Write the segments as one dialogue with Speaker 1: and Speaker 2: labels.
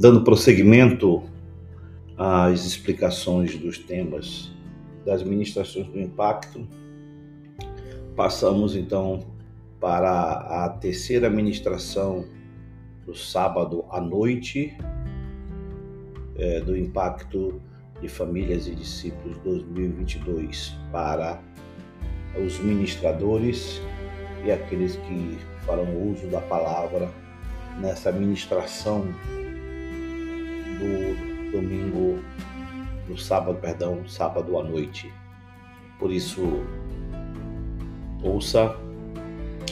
Speaker 1: dando prosseguimento às explicações dos temas das ministrações do impacto, passamos então para a terceira ministração do sábado à noite é, do impacto de famílias e discípulos 2022 para os ministradores e aqueles que farão uso da palavra nessa ministração do domingo, do sábado, perdão, sábado à noite. Por isso, ouça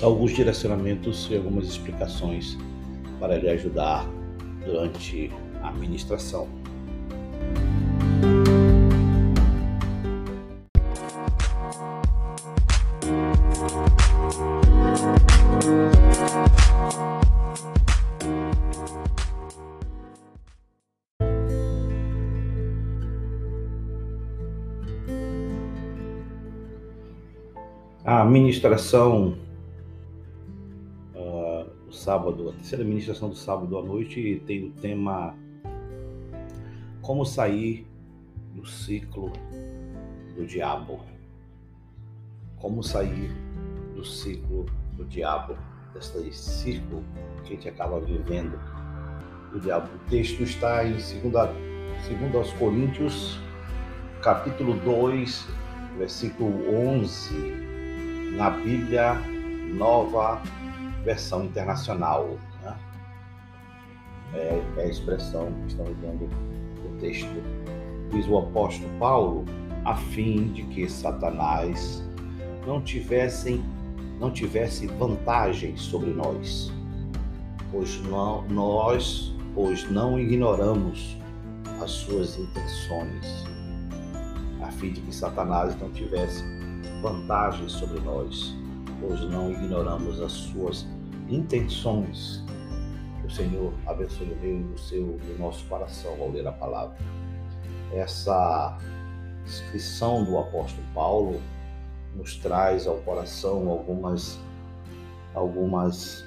Speaker 1: alguns direcionamentos e algumas explicações para lhe ajudar durante a ministração. A ministração uh, do sábado, a terceira ministração do sábado à noite tem o tema Como sair do ciclo do diabo. Como sair do ciclo do diabo, desse ciclo que a gente acaba vivendo do diabo. O texto está em 2 aos Coríntios, capítulo 2, versículo 11 na Bíblia Nova Versão Internacional. Né? É, é, a expressão que estamos vendo no texto. Diz o apóstolo Paulo, a fim de que Satanás não tivessem não tivesse vantagem sobre nós, pois não, nós pois não ignoramos as suas intenções, a fim de que Satanás não tivesse vantagens sobre nós, pois não ignoramos as suas intenções. o Senhor abençoe o meu e o seu nosso coração ao ler a palavra. Essa descrição do apóstolo Paulo nos traz ao coração algumas algumas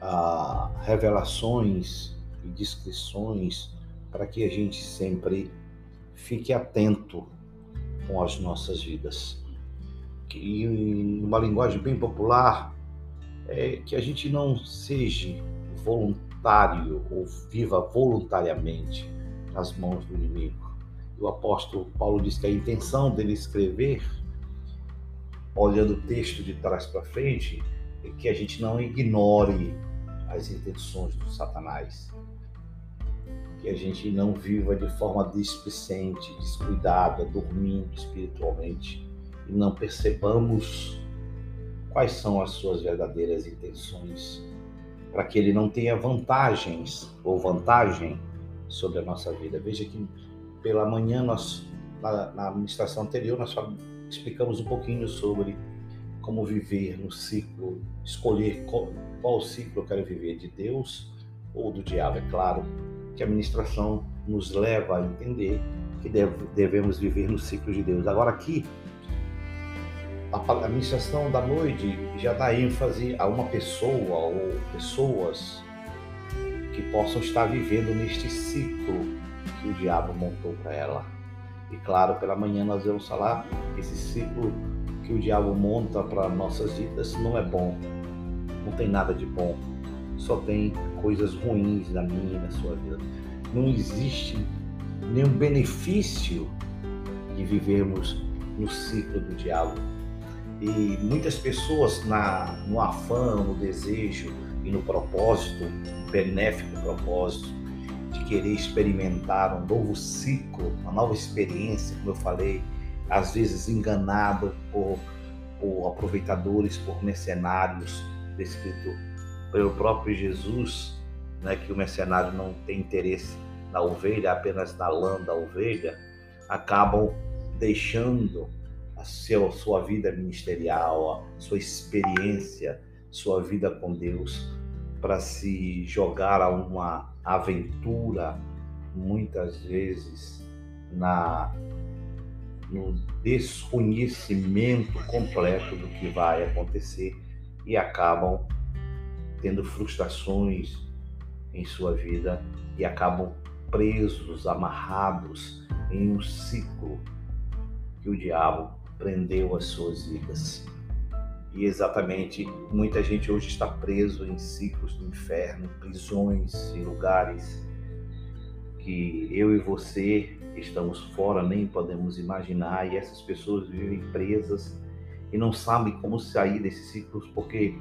Speaker 1: ah, revelações e descrições para que a gente sempre fique atento com as nossas vidas que em uma linguagem bem popular, é que a gente não seja voluntário ou viva voluntariamente nas mãos do inimigo. O apóstolo Paulo diz que a intenção dele escrever, olhando o texto de trás para frente, é que a gente não ignore as intenções do Satanás. Que a gente não viva de forma displicente, descuidada, dormindo espiritualmente e não percebamos quais são as suas verdadeiras intenções, para que ele não tenha vantagens ou vantagem sobre a nossa vida. Veja que pela manhã nós na, na administração anterior nós explicamos um pouquinho sobre como viver no ciclo, escolher qual, qual ciclo eu quero viver de Deus ou do diabo. É claro que a administração nos leva a entender que deve, devemos viver no ciclo de Deus. Agora aqui a administração da noite já dá ênfase a uma pessoa ou pessoas que possam estar vivendo neste ciclo que o diabo montou para ela. E claro, pela manhã nós vamos falar esse ciclo que o diabo monta para nossas vidas não é bom. Não tem nada de bom. Só tem coisas ruins na minha e na sua vida. Não existe nenhum benefício de vivermos no ciclo do diabo e muitas pessoas, na, no afã, no desejo e no propósito, benéfico propósito, de querer experimentar um novo ciclo, uma nova experiência, como eu falei, às vezes enganado por, por aproveitadores, por mercenários, descrito pelo próprio Jesus, né, que o mercenário não tem interesse na ovelha, apenas na lã da ovelha, acabam deixando a seu, sua vida ministerial, a sua experiência, sua vida com Deus, para se jogar a uma aventura, muitas vezes na no desconhecimento completo do que vai acontecer e acabam tendo frustrações em sua vida e acabam presos, amarrados em um ciclo que o diabo prendeu as suas vidas. E exatamente, muita gente hoje está preso em ciclos do inferno, prisões, em lugares que eu e você estamos fora, nem podemos imaginar, e essas pessoas vivem presas e não sabem como sair desses ciclos, porque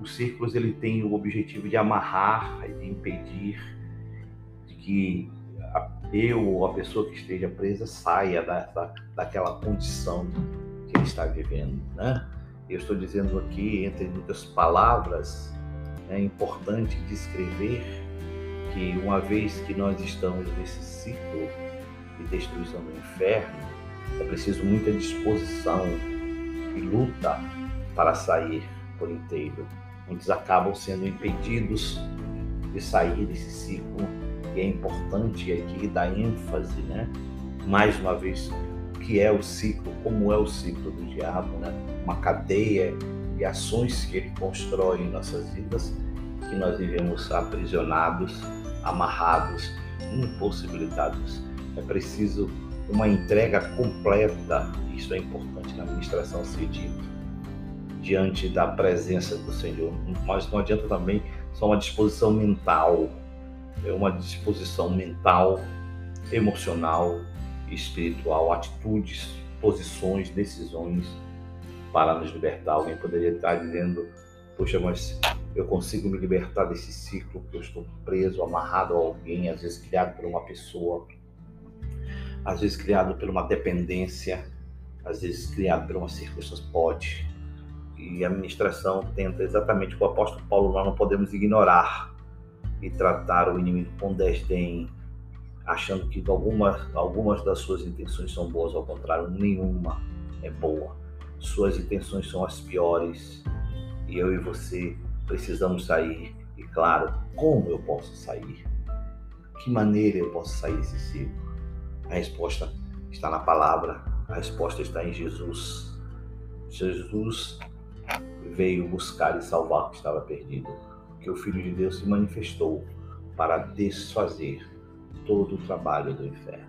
Speaker 1: os círculos ele tem o objetivo de amarrar e de impedir de que eu ou a pessoa que esteja presa saia da, da, daquela condição que ele está vivendo, né? Eu estou dizendo aqui, entre muitas palavras, é importante descrever que uma vez que nós estamos nesse ciclo de destruição do inferno, é preciso muita disposição e luta para sair por inteiro. Muitos acabam sendo impedidos de sair desse ciclo e é importante aqui dar ênfase, né? Mais uma vez, o que é o ciclo, como é o ciclo do diabo, né? Uma cadeia de ações que ele constrói em nossas vidas, que nós vivemos aprisionados, amarrados, impossibilitados. É preciso uma entrega completa, isso é importante na administração ser dito, diante da presença do Senhor. Mas não adianta também só uma disposição mental, é uma disposição mental, emocional, espiritual, atitudes, posições, decisões para nos libertar. Alguém poderia estar dizendo: Poxa, mas eu consigo me libertar desse ciclo que eu estou preso, amarrado a alguém, às vezes criado por uma pessoa, às vezes criado por uma dependência, às vezes criado por uma circunstância. Pode. E a administração tenta exatamente o que o apóstolo Paulo nós não podemos ignorar e tratar o inimigo com desdém, achando que algumas, algumas das suas intenções são boas, ao contrário, nenhuma é boa. Suas intenções são as piores e eu e você precisamos sair. E claro, como eu posso sair? Que maneira eu posso sair desse ciclo? A resposta está na palavra, a resposta está em Jesus. Jesus veio buscar e salvar o que estava perdido que o Filho de Deus se manifestou para desfazer todo o trabalho do inferno.